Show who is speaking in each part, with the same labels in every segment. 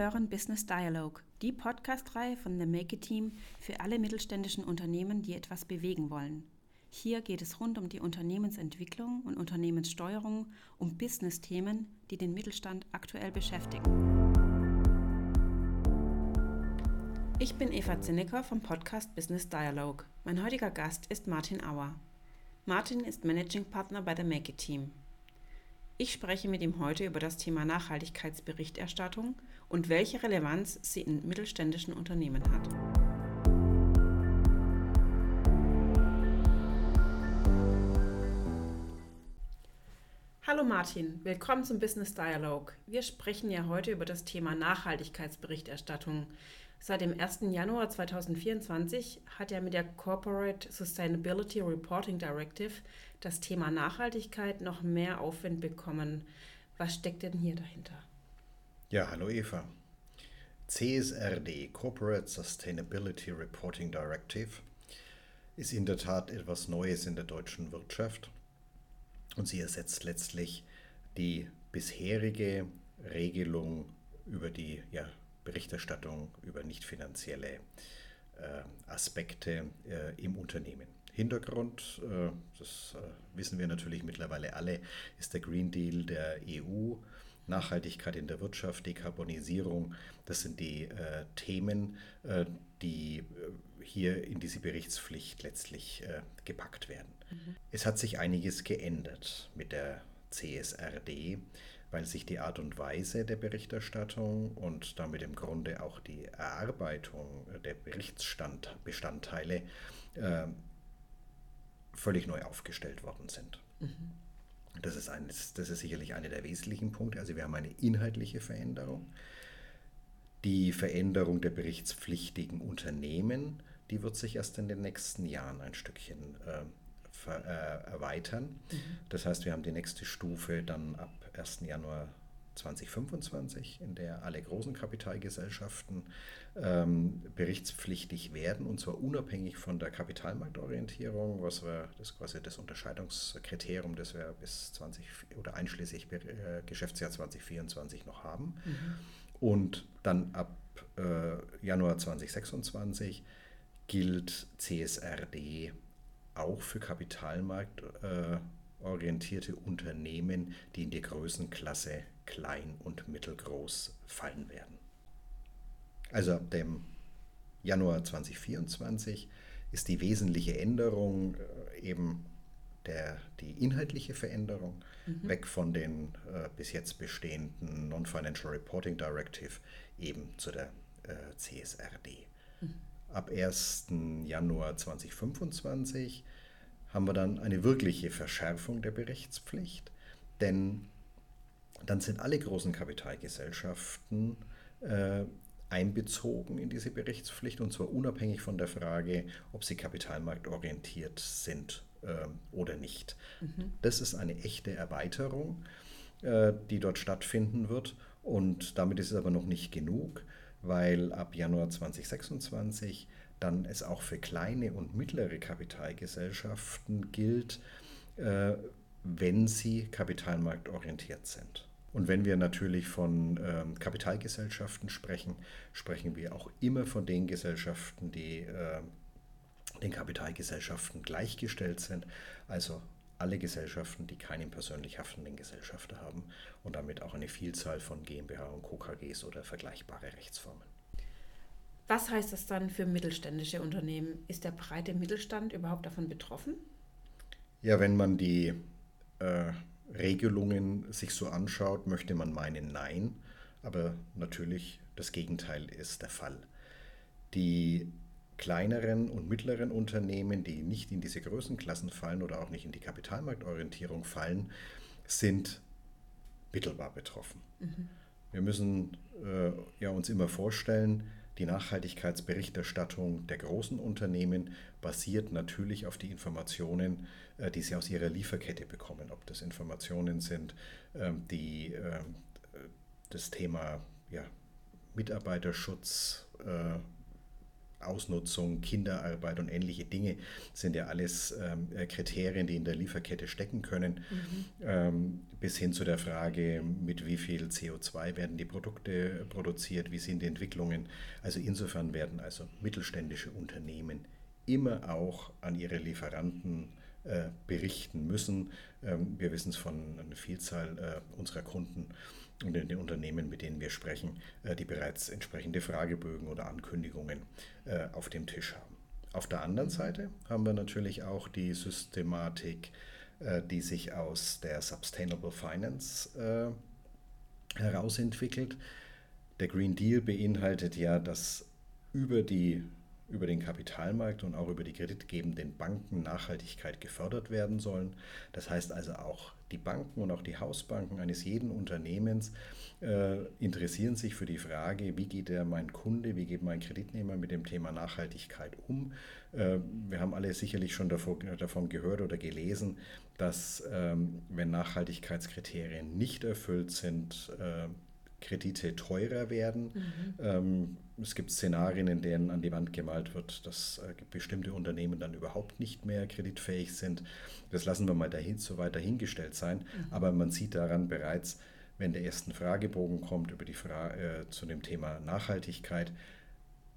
Speaker 1: Hören Business Dialogue, die Podcast-Reihe von The Make It Team für alle mittelständischen Unternehmen, die etwas bewegen wollen. Hier geht es rund um die Unternehmensentwicklung und Unternehmenssteuerung, um Business-Themen, die den Mittelstand aktuell beschäftigen. Ich bin Eva Zinnecker vom Podcast Business Dialogue. Mein heutiger Gast ist Martin Auer. Martin ist Managing Partner bei The Make It Team. Ich spreche mit ihm heute über das Thema Nachhaltigkeitsberichterstattung und welche Relevanz sie in mittelständischen Unternehmen hat. Hallo Martin, willkommen zum Business Dialog. Wir sprechen ja heute über das Thema Nachhaltigkeitsberichterstattung. Seit dem 1. Januar 2024 hat er mit der Corporate Sustainability Reporting Directive das Thema Nachhaltigkeit noch mehr Aufwind bekommen. Was steckt denn hier dahinter?
Speaker 2: Ja, hallo Eva. CSRD, Corporate Sustainability Reporting Directive, ist in der Tat etwas Neues in der deutschen Wirtschaft und sie ersetzt letztlich die bisherige Regelung über die ja, Berichterstattung über nicht finanzielle äh, Aspekte äh, im Unternehmen. Hintergrund, äh, das wissen wir natürlich mittlerweile alle, ist der Green Deal der EU. Nachhaltigkeit in der Wirtschaft, Dekarbonisierung, das sind die Themen, die hier in diese Berichtspflicht letztlich gepackt werden. Mhm. Es hat sich einiges geändert mit der CSRD, weil sich die Art und Weise der Berichterstattung und damit im Grunde auch die Erarbeitung der Berichtsbestandteile äh, völlig neu aufgestellt worden sind. Mhm. Das, ist eines, das ist sicherlich einer der wesentlichen Punkte. Also wir haben eine inhaltliche Veränderung. Die Veränderung der berichtspflichtigen Unternehmen, die wird sich erst in den nächsten Jahren ein Stückchen äh, äh, erweitern. Mhm. Das heißt, wir haben die nächste Stufe dann ab 1. Januar 2025, in der alle großen Kapitalgesellschaften ähm, berichtspflichtig werden, und zwar unabhängig von der Kapitalmarktorientierung, was wir, das quasi das Unterscheidungskriterium, das wir bis 20 oder einschließlich äh, Geschäftsjahr 2024 noch haben. Mhm. Und dann ab äh, Januar 2026 gilt CSRD auch für kapitalmarktorientierte Unternehmen, die in die Größenklasse klein und mittelgroß fallen werden. Also ab dem Januar 2024 ist die wesentliche Änderung äh, eben der, die inhaltliche Veränderung, mhm. weg von den äh, bis jetzt bestehenden Non-Financial Reporting Directive eben zu der äh, CSRD. Mhm. Ab 1. Januar 2025 haben wir dann eine wirkliche Verschärfung der Berichtspflicht, denn dann sind alle großen Kapitalgesellschaften äh, einbezogen in diese Berichtspflicht und zwar unabhängig von der Frage, ob sie kapitalmarktorientiert sind äh, oder nicht. Mhm. Das ist eine echte Erweiterung, äh, die dort stattfinden wird und damit ist es aber noch nicht genug, weil ab Januar 2026 dann es auch für kleine und mittlere Kapitalgesellschaften gilt, äh, wenn sie kapitalmarktorientiert sind. Und wenn wir natürlich von ähm, Kapitalgesellschaften sprechen, sprechen wir auch immer von den Gesellschaften, die äh, den Kapitalgesellschaften gleichgestellt sind. Also alle Gesellschaften, die keinen persönlich haftenden Gesellschafter haben und damit auch eine Vielzahl von GmbH und KKGs oder vergleichbare Rechtsformen.
Speaker 1: Was heißt das dann für mittelständische Unternehmen? Ist der breite Mittelstand überhaupt davon betroffen?
Speaker 2: Ja, wenn man die äh, Regelungen sich so anschaut, möchte man meinen, nein. Aber natürlich, das Gegenteil ist der Fall. Die kleineren und mittleren Unternehmen, die nicht in diese Größenklassen fallen oder auch nicht in die Kapitalmarktorientierung fallen, sind mittelbar betroffen. Mhm. Wir müssen äh, ja, uns immer vorstellen, die Nachhaltigkeitsberichterstattung der großen Unternehmen basiert natürlich auf die Informationen, äh, die sie aus ihrer Lieferkette bekommen. Ob das Informationen sind, ähm, die ähm, das Thema ja, Mitarbeiterschutz äh, Ausnutzung, Kinderarbeit und ähnliche Dinge sind ja alles ähm, äh, Kriterien, die in der Lieferkette stecken können, mhm. ähm, bis hin zu der Frage, mit wie viel CO2 werden die Produkte produziert, wie sind die Entwicklungen. Also insofern werden also mittelständische Unternehmen immer auch an ihre Lieferanten äh, berichten müssen. Ähm, wir wissen es von einer Vielzahl äh, unserer Kunden und in den Unternehmen, mit denen wir sprechen, äh, die bereits entsprechende Fragebögen oder Ankündigungen äh, auf dem Tisch haben. Auf der anderen Seite haben wir natürlich auch die Systematik, äh, die sich aus der Sustainable Finance herausentwickelt. Der Green Deal beinhaltet ja, dass über die über den Kapitalmarkt und auch über die kreditgebenden Banken Nachhaltigkeit gefördert werden sollen. Das heißt also auch die Banken und auch die Hausbanken eines jeden Unternehmens äh, interessieren sich für die Frage, wie geht der mein Kunde, wie geht mein Kreditnehmer mit dem Thema Nachhaltigkeit um. Äh, wir haben alle sicherlich schon davor, davon gehört oder gelesen, dass ähm, wenn Nachhaltigkeitskriterien nicht erfüllt sind, äh, Kredite teurer werden. Mhm. Ähm, es gibt Szenarien, in denen an die Wand gemalt wird, dass äh, bestimmte Unternehmen dann überhaupt nicht mehr kreditfähig sind. Das lassen wir mal dahin, so weit dahingestellt sein. Mhm. Aber man sieht daran bereits, wenn der erste Fragebogen kommt über die Fra äh, zu dem Thema Nachhaltigkeit,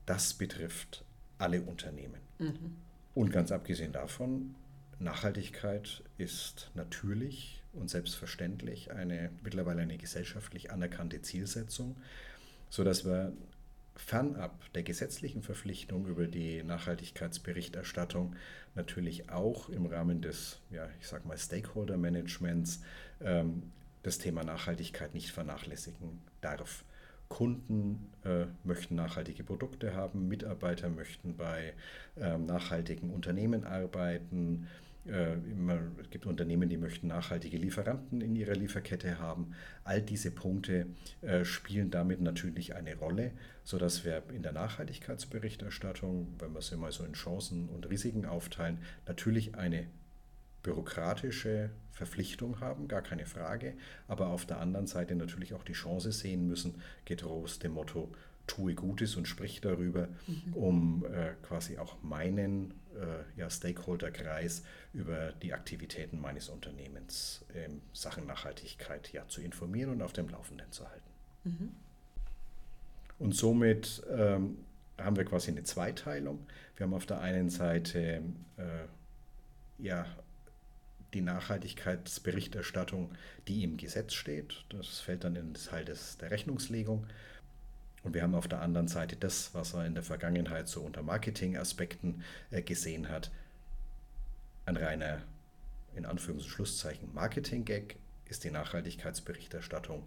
Speaker 2: das betrifft alle Unternehmen. Mhm. Und ganz abgesehen davon, Nachhaltigkeit ist natürlich und selbstverständlich eine mittlerweile eine gesellschaftlich anerkannte Zielsetzung, sodass wir fernab der gesetzlichen Verpflichtung über die Nachhaltigkeitsberichterstattung natürlich auch im Rahmen des, ja, ich sag mal, Stakeholder-Managements ähm, das Thema Nachhaltigkeit nicht vernachlässigen darf. Kunden äh, möchten nachhaltige Produkte haben, Mitarbeiter möchten bei ähm, nachhaltigen Unternehmen arbeiten, äh, es gibt Unternehmen, die möchten nachhaltige Lieferanten in ihrer Lieferkette haben. All diese Punkte äh, spielen damit natürlich eine Rolle, sodass wir in der Nachhaltigkeitsberichterstattung, wenn wir sie mal so in Chancen und Risiken aufteilen, natürlich eine bürokratische Verpflichtung haben, gar keine Frage, aber auf der anderen Seite natürlich auch die Chance sehen müssen, getrost dem Motto, tue Gutes und sprich darüber, mhm. um äh, quasi auch meinen äh, ja, Stakeholderkreis über die Aktivitäten meines Unternehmens in Sachen Nachhaltigkeit ja, zu informieren und auf dem Laufenden zu halten. Mhm. Und somit ähm, haben wir quasi eine Zweiteilung. Wir haben auf der einen Seite äh, ja, die Nachhaltigkeitsberichterstattung, die im Gesetz steht. Das fällt dann in den Teil des, der Rechnungslegung. Und wir haben auf der anderen Seite das, was er in der Vergangenheit so unter Marketingaspekten äh, gesehen hat. Ein reiner, in Anführungs- und Schlusszeichen, Marketing-Gag ist die Nachhaltigkeitsberichterstattung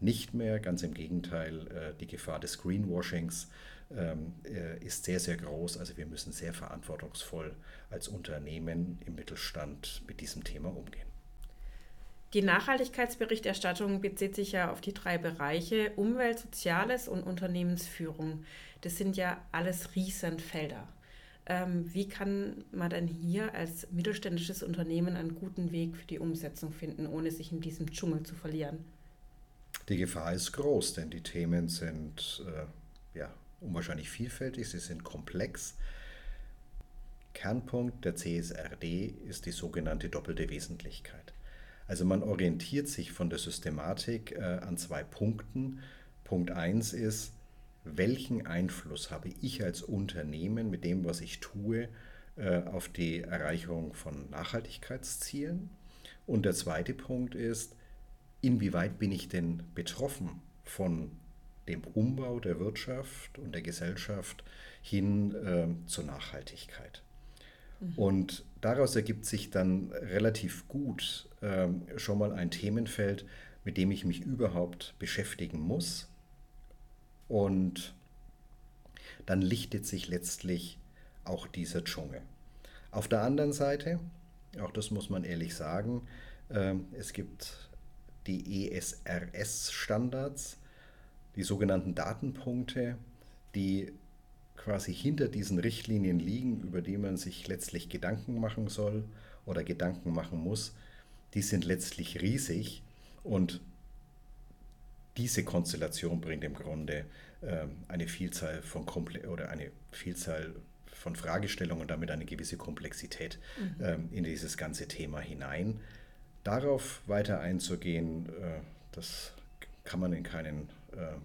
Speaker 2: nicht mehr. Ganz im Gegenteil, äh, die Gefahr des Greenwashings ähm, äh, ist sehr, sehr groß. Also wir müssen sehr verantwortungsvoll als Unternehmen im Mittelstand mit diesem Thema umgehen.
Speaker 1: Die Nachhaltigkeitsberichterstattung bezieht sich ja auf die drei Bereiche Umwelt, Soziales und Unternehmensführung. Das sind ja alles Riesenfelder. Ähm, wie kann man denn hier als mittelständisches Unternehmen einen guten Weg für die Umsetzung finden, ohne sich in diesem Dschungel zu verlieren?
Speaker 2: Die Gefahr ist groß, denn die Themen sind äh, ja, unwahrscheinlich vielfältig, sie sind komplex. Kernpunkt der CSRD ist die sogenannte doppelte Wesentlichkeit. Also man orientiert sich von der Systematik äh, an zwei Punkten. Punkt 1 ist, welchen Einfluss habe ich als Unternehmen mit dem, was ich tue, äh, auf die Erreichung von Nachhaltigkeitszielen? Und der zweite Punkt ist, inwieweit bin ich denn betroffen von dem Umbau der Wirtschaft und der Gesellschaft hin äh, zur Nachhaltigkeit? Mhm. Und daraus ergibt sich dann relativ gut ähm, schon mal ein Themenfeld, mit dem ich mich überhaupt beschäftigen muss. Und dann lichtet sich letztlich auch dieser Dschungel. Auf der anderen Seite, auch das muss man ehrlich sagen, äh, es gibt die ESRS-Standards, die sogenannten Datenpunkte, die quasi hinter diesen Richtlinien liegen, über die man sich letztlich Gedanken machen soll oder Gedanken machen muss, die sind letztlich riesig und diese Konstellation bringt im Grunde ähm, eine Vielzahl von Komple oder eine Vielzahl von Fragestellungen und damit eine gewisse Komplexität mhm. ähm, in dieses ganze Thema hinein. Darauf weiter einzugehen, äh, das kann man in keinen äh,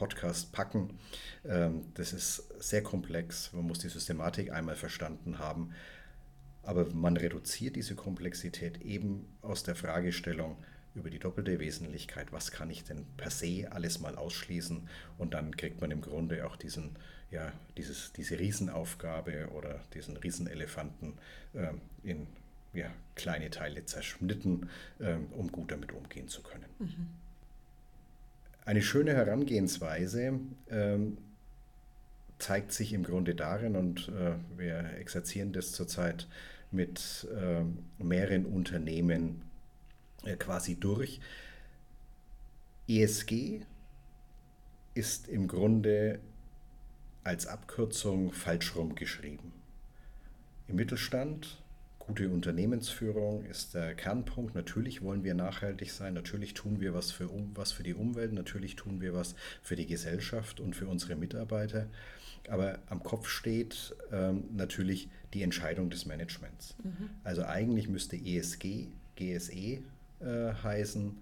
Speaker 2: Podcast packen. Ähm, das ist sehr komplex. Man muss die Systematik einmal verstanden haben. Aber man reduziert diese Komplexität eben aus der Fragestellung über die doppelte Wesentlichkeit. Was kann ich denn per se alles mal ausschließen? Und dann kriegt man im Grunde auch diesen, ja, dieses, diese Riesenaufgabe oder diesen Riesenelefanten äh, in ja, kleine Teile zerschnitten, äh, um gut damit umgehen zu können. Mhm. Eine schöne Herangehensweise ähm, zeigt sich im Grunde darin, und äh, wir exerzieren das zurzeit mit äh, mehreren Unternehmen äh, quasi durch. ESG ist im Grunde als Abkürzung falsch rum geschrieben. Im Mittelstand Gute Unternehmensführung ist der Kernpunkt. Natürlich wollen wir nachhaltig sein, natürlich tun wir was für, was für die Umwelt, natürlich tun wir was für die Gesellschaft und für unsere Mitarbeiter. Aber am Kopf steht ähm, natürlich die Entscheidung des Managements. Mhm. Also eigentlich müsste ESG, GSE äh, heißen,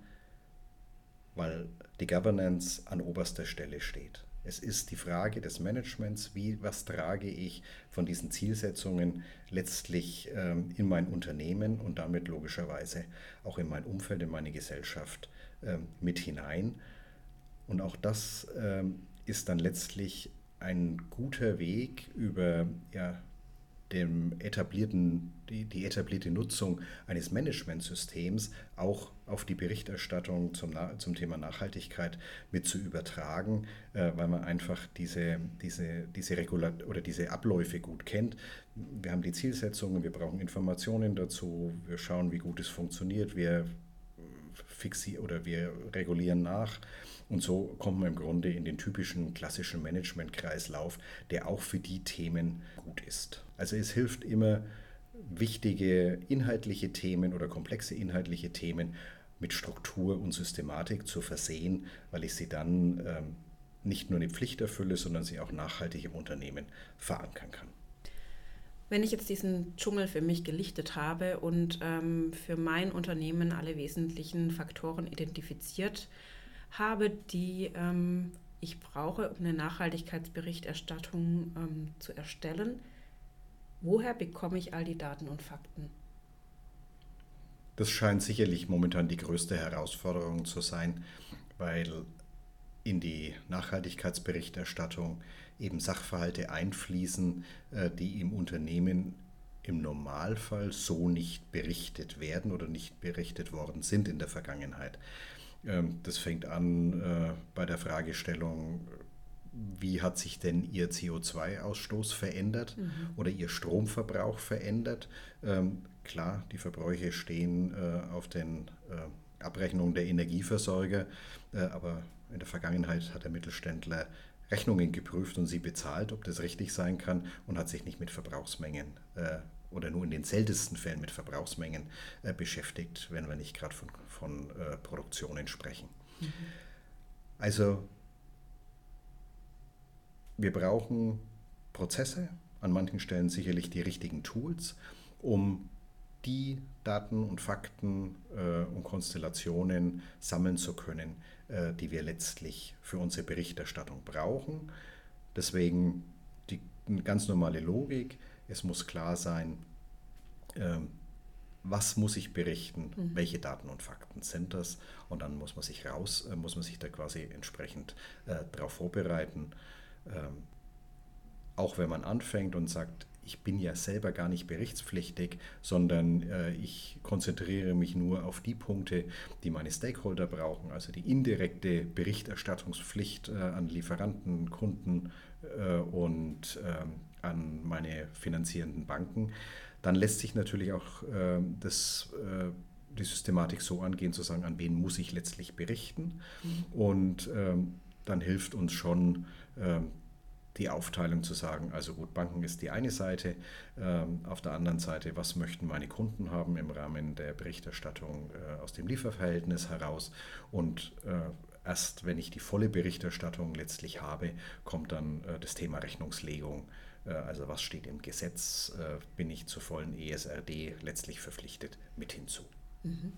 Speaker 2: weil die Governance an oberster Stelle steht. Es ist die Frage des Managements, wie, was trage ich von diesen Zielsetzungen letztlich ähm, in mein Unternehmen und damit logischerweise auch in mein Umfeld, in meine Gesellschaft ähm, mit hinein. Und auch das ähm, ist dann letztlich ein guter Weg über ja, dem etablierten, die, die etablierte Nutzung eines Managementsystems auch auf die Berichterstattung zum, zum Thema Nachhaltigkeit mit zu übertragen, äh, weil man einfach diese, diese, diese Regulat oder diese Abläufe gut kennt. Wir haben die Zielsetzungen, wir brauchen Informationen dazu, wir schauen, wie gut es funktioniert, wir fixieren oder wir regulieren nach. Und so kommt man im Grunde in den typischen klassischen Management-Kreislauf, der auch für die Themen gut ist. Also es hilft immer, wichtige inhaltliche Themen oder komplexe inhaltliche Themen mit Struktur und Systematik zu versehen, weil ich sie dann ähm, nicht nur eine Pflicht erfülle, sondern sie auch nachhaltig im Unternehmen verankern kann.
Speaker 1: Wenn ich jetzt diesen Dschungel für mich gelichtet habe und ähm, für mein Unternehmen alle wesentlichen Faktoren identifiziert habe, die ähm, ich brauche, um eine Nachhaltigkeitsberichterstattung ähm, zu erstellen, woher bekomme ich all die Daten und Fakten?
Speaker 2: Das scheint sicherlich momentan die größte Herausforderung zu sein, weil in die Nachhaltigkeitsberichterstattung eben Sachverhalte einfließen, äh, die im Unternehmen im Normalfall so nicht berichtet werden oder nicht berichtet worden sind in der Vergangenheit. Ähm, das fängt an äh, bei der Fragestellung, wie hat sich denn Ihr CO2-Ausstoß verändert mhm. oder Ihr Stromverbrauch verändert. Ähm, klar, die Verbräuche stehen äh, auf den äh, Abrechnungen der Energieversorger, äh, aber in der Vergangenheit hat der Mittelständler Rechnungen geprüft und sie bezahlt, ob das richtig sein kann und hat sich nicht mit Verbrauchsmengen äh, oder nur in den seltensten Fällen mit Verbrauchsmengen äh, beschäftigt, wenn wir nicht gerade von, von äh, Produktionen sprechen. Mhm. Also wir brauchen Prozesse, an manchen Stellen sicherlich die richtigen Tools, um die Daten und Fakten äh, und Konstellationen sammeln zu können, äh, die wir letztlich für unsere Berichterstattung brauchen. Deswegen die ganz normale Logik, es muss klar sein, äh, was muss ich berichten, mhm. welche Daten und Fakten sind das und dann muss man sich raus, äh, muss man sich da quasi entsprechend äh, darauf vorbereiten. Ähm, auch wenn man anfängt und sagt, ich bin ja selber gar nicht berichtspflichtig, sondern äh, ich konzentriere mich nur auf die Punkte, die meine Stakeholder brauchen, also die indirekte Berichterstattungspflicht äh, an Lieferanten, Kunden äh, und ähm, an meine finanzierenden Banken. Dann lässt sich natürlich auch ähm, das äh, die Systematik so angehen, zu sagen, an wen muss ich letztlich berichten. Mhm. Und ähm, dann hilft uns schon ähm, die Aufteilung zu sagen, also gut, Banken ist die eine Seite, ähm, auf der anderen Seite, was möchten meine Kunden haben im Rahmen der Berichterstattung äh, aus dem Lieferverhältnis heraus und äh, Erst wenn ich die volle Berichterstattung letztlich habe, kommt dann äh, das Thema Rechnungslegung. Also was steht im Gesetz, bin ich zur vollen ESRD letztlich verpflichtet mit hinzu.
Speaker 1: Mhm.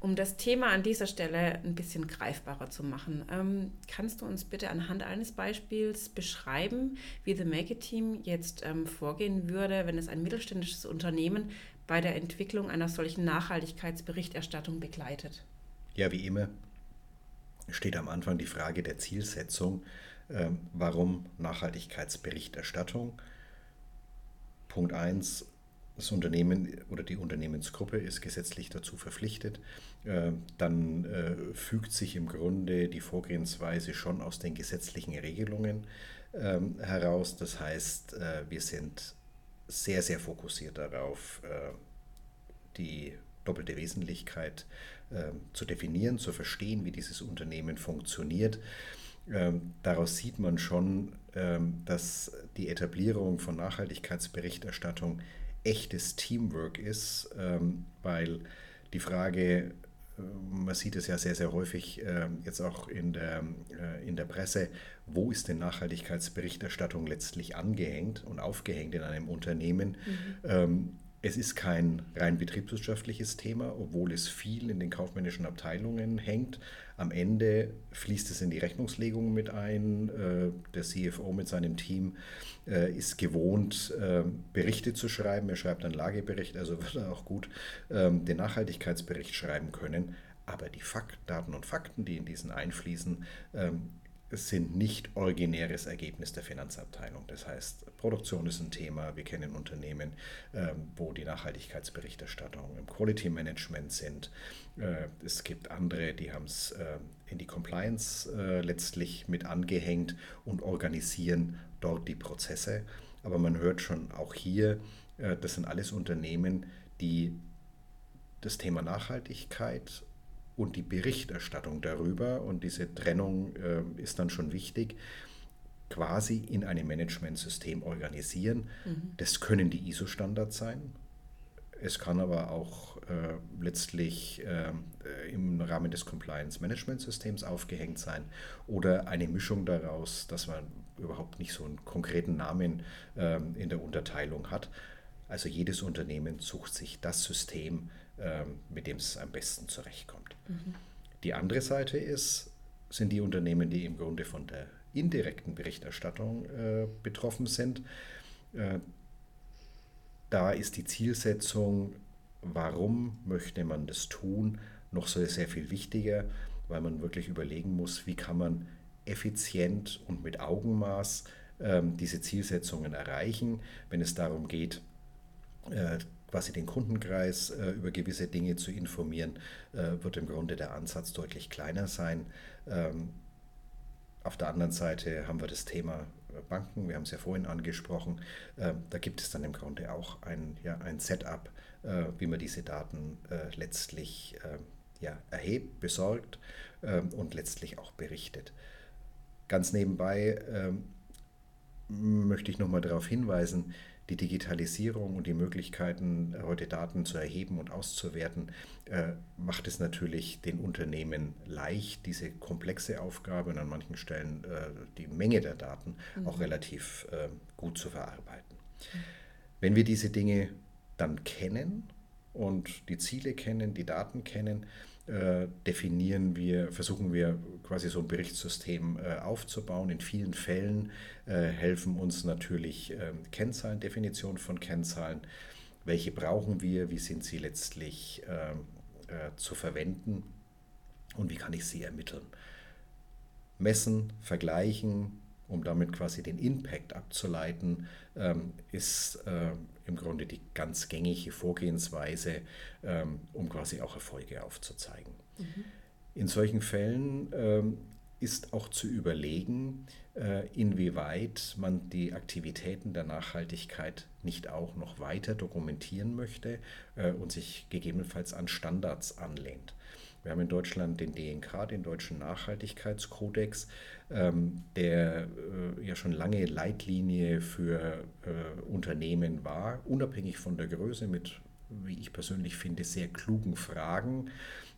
Speaker 1: Um das Thema an dieser Stelle ein bisschen greifbarer zu machen, ähm, kannst du uns bitte anhand eines Beispiels beschreiben, wie The Make It Team jetzt ähm, vorgehen würde, wenn es ein mittelständisches Unternehmen bei der Entwicklung einer solchen Nachhaltigkeitsberichterstattung begleitet?
Speaker 2: Ja, wie immer steht am Anfang die Frage der Zielsetzung. Ähm, warum Nachhaltigkeitsberichterstattung? Punkt 1. Das Unternehmen oder die Unternehmensgruppe ist gesetzlich dazu verpflichtet. Äh, dann äh, fügt sich im Grunde die Vorgehensweise schon aus den gesetzlichen Regelungen ähm, heraus. Das heißt, äh, wir sind sehr, sehr fokussiert darauf, die doppelte Wesentlichkeit zu definieren, zu verstehen, wie dieses Unternehmen funktioniert. Ähm, daraus sieht man schon, ähm, dass die Etablierung von Nachhaltigkeitsberichterstattung echtes Teamwork ist, weil die Frage, äh, man sieht es ja sehr, sehr häufig jetzt auch in der, äh, in der Presse, wo ist denn Nachhaltigkeitsberichterstattung letztlich angehängt und aufgehängt in einem Unternehmen? Mhm. Es ist kein rein betriebswirtschaftliches Thema, obwohl es viel in den kaufmännischen Abteilungen hängt. Am Ende fließt es in die Rechnungslegung mit ein. Äh, der CFO mit seinem Team äh, ist gewohnt, äh, Berichte zu schreiben. Er schreibt einen Lagebericht, also wird er auch gut ähm, den Nachhaltigkeitsbericht schreiben können. Aber die Fakt, Daten und Fakten, die in diesen einfließen, ähm, sind nicht originäres Ergebnis der Finanzabteilung. Das heißt, Produktion ist ein Thema. Wir kennen Unternehmen, ähm, wo die Nachhaltigkeitsberichterstattung im Quality Management sind. Äh, es gibt andere, die haben es äh, in die Compliance äh, letztlich mit angehängt und organisieren dort die Prozesse. Aber man hört schon auch hier, das sind alles Unternehmen, die das Thema Nachhaltigkeit und die Berichterstattung darüber, und diese Trennung äh, ist dann schon wichtig, quasi in einem Managementsystem organisieren. Mhm. Das können die ISO-Standards sein. Es kann aber auch äh, letztlich äh, im Rahmen des Compliance-Management-Systems aufgehängt sein oder eine Mischung daraus, dass man überhaupt nicht so einen konkreten Namen äh, in der Unterteilung hat. Also jedes Unternehmen sucht sich das System, ähm, mit dem es am besten zurechtkommt. Mhm. Die andere Seite ist, sind die Unternehmen, die im Grunde von der indirekten Berichterstattung äh, betroffen sind. Äh, da ist die Zielsetzung, warum möchte man das tun, noch so sehr viel wichtiger, weil man wirklich überlegen muss, wie kann man effizient und mit Augenmaß äh, diese Zielsetzungen erreichen, wenn es darum geht, äh, quasi den Kundenkreis äh, über gewisse Dinge zu informieren, äh, wird im Grunde der Ansatz deutlich kleiner sein. Ähm, auf der anderen Seite haben wir das Thema äh, Banken, wir haben es ja vorhin angesprochen. Äh, da gibt es dann im Grunde auch ein, ja, ein Setup, äh, wie man diese Daten äh, letztlich ja, erhebt, besorgt ähm, und letztlich auch berichtet. Ganz nebenbei ähm, möchte ich nochmal darauf hinweisen, die Digitalisierung und die Möglichkeiten, heute Daten zu erheben und auszuwerten, äh, macht es natürlich den Unternehmen leicht, diese komplexe Aufgabe und an manchen Stellen äh, die Menge der Daten mhm. auch relativ äh, gut zu verarbeiten. Wenn wir diese Dinge dann kennen und die Ziele kennen, die Daten kennen, definieren wir, versuchen wir quasi so ein Berichtssystem äh, aufzubauen. In vielen Fällen äh, helfen uns natürlich ähm, Kennzahlen, Definition von Kennzahlen. Welche brauchen wir? Wie sind sie letztlich ähm, zu verwenden? Und wie kann ich sie ermitteln? Messen, vergleichen, um damit quasi den Impact abzuleiten, ähm, ist im Grunde die ganz gängige Vorgehensweise, ähm, um quasi auch Erfolge aufzuzeigen. Mhm. In solchen Fällen ähm, ist auch zu überlegen, äh, inwieweit man die Aktivitäten der Nachhaltigkeit nicht auch noch weiter dokumentieren möchte äh, und sich gegebenenfalls an Standards anlehnt. Wir haben in Deutschland den DNK, den Deutschen Nachhaltigkeitskodex, ähm, der äh, ja schon lange Leitlinie für äh, Unternehmen war, unabhängig von der Größe mit, wie ich persönlich finde, sehr klugen Fragen.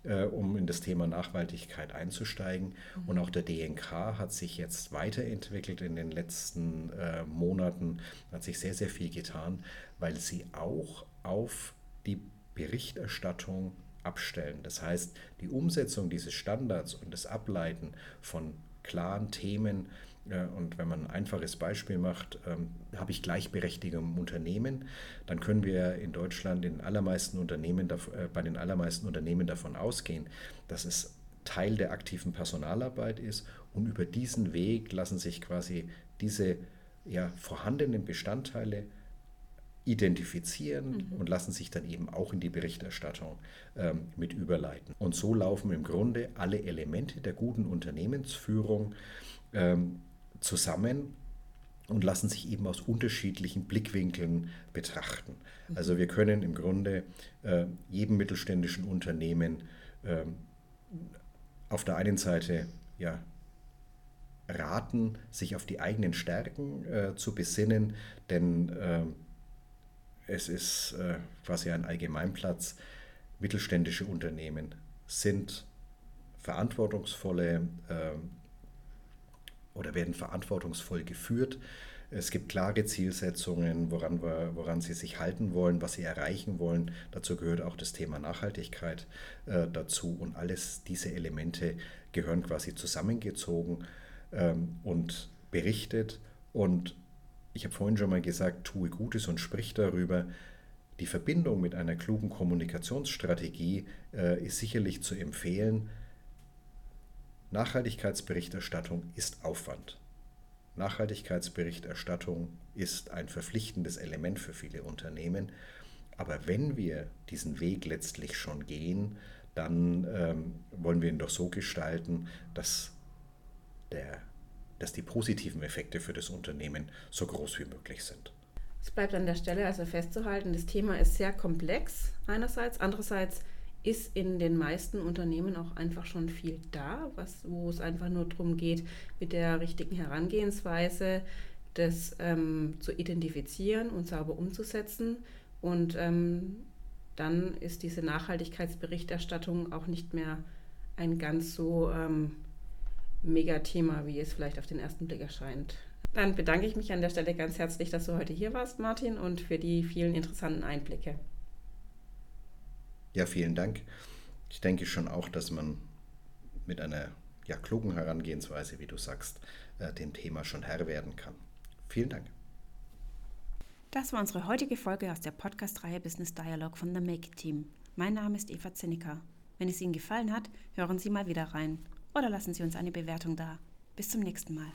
Speaker 2: äh, um in das Thema Nachhaltigkeit einzusteigen. Mhm. Und auch der DNK hat sich jetzt weiterentwickelt in den letzten äh, Monaten, hat sich sehr, sehr viel getan, weil sie auch auf die Berichterstattung abstellen. Das heißt, die Umsetzung dieses Standards und das Ableiten von klaren Themen, und wenn man ein einfaches Beispiel macht, ähm, habe ich Gleichberechtigung im Unternehmen, dann können wir in Deutschland in allermeisten Unternehmen, äh, bei den allermeisten Unternehmen davon ausgehen, dass es Teil der aktiven Personalarbeit ist und über diesen Weg lassen sich quasi diese ja, vorhandenen Bestandteile identifizieren mhm. und lassen sich dann eben auch in die Berichterstattung ähm, mit überleiten. Und so laufen im Grunde alle Elemente der guten Unternehmensführung ähm, zusammen und lassen sich eben aus unterschiedlichen Blickwinkeln betrachten. Mhm. Also wir können im Grunde äh, jedem mittelständischen Unternehmen äh, auf der einen Seite ja, raten, sich auf die eigenen Stärken äh, zu besinnen, denn äh, es ist äh, quasi ein Allgemeinplatz. Mittelständische Unternehmen sind verantwortungsvolle äh, oder werden verantwortungsvoll geführt. Es gibt klare Zielsetzungen, woran, wir, woran sie sich halten wollen, was sie erreichen wollen. Dazu gehört auch das Thema Nachhaltigkeit äh, dazu. Und alles diese Elemente gehören quasi zusammengezogen ähm, und berichtet. Und ich habe vorhin schon mal gesagt, tue Gutes und sprich darüber. Die Verbindung mit einer klugen Kommunikationsstrategie äh, ist sicherlich zu empfehlen. Nachhaltigkeitsberichterstattung ist Aufwand. Nachhaltigkeitsberichterstattung ist ein verpflichtendes Element für viele Unternehmen. Aber wenn wir diesen Weg letztlich schon gehen, dann ähm, wollen wir ihn doch so gestalten, dass, der, dass die positiven Effekte für das Unternehmen so groß wie möglich sind.
Speaker 1: Es bleibt an der Stelle also festzuhalten, das Thema ist sehr komplex einerseits, andererseits ist in den meisten Unternehmen auch einfach schon viel da, was, wo es einfach nur darum geht, mit der richtigen Herangehensweise das ähm, zu identifizieren und sauber umzusetzen. Und ähm, dann ist diese Nachhaltigkeitsberichterstattung auch nicht mehr ein ganz so ähm, Megathema, wie es vielleicht auf den ersten Blick erscheint. Dann bedanke ich mich an der Stelle ganz herzlich, dass du heute hier warst, Martin, und für die vielen interessanten Einblicke.
Speaker 2: Ja, vielen Dank. Ich denke schon auch, dass man mit einer ja, klugen Herangehensweise, wie du sagst, äh, dem Thema schon Herr werden kann. Vielen Dank.
Speaker 1: Das war unsere heutige Folge aus der Podcast-Reihe Business Dialogue von The Make Team. Mein Name ist Eva Zinnecker. Wenn es Ihnen gefallen hat, hören Sie mal wieder rein oder lassen Sie uns eine Bewertung da. Bis zum nächsten Mal.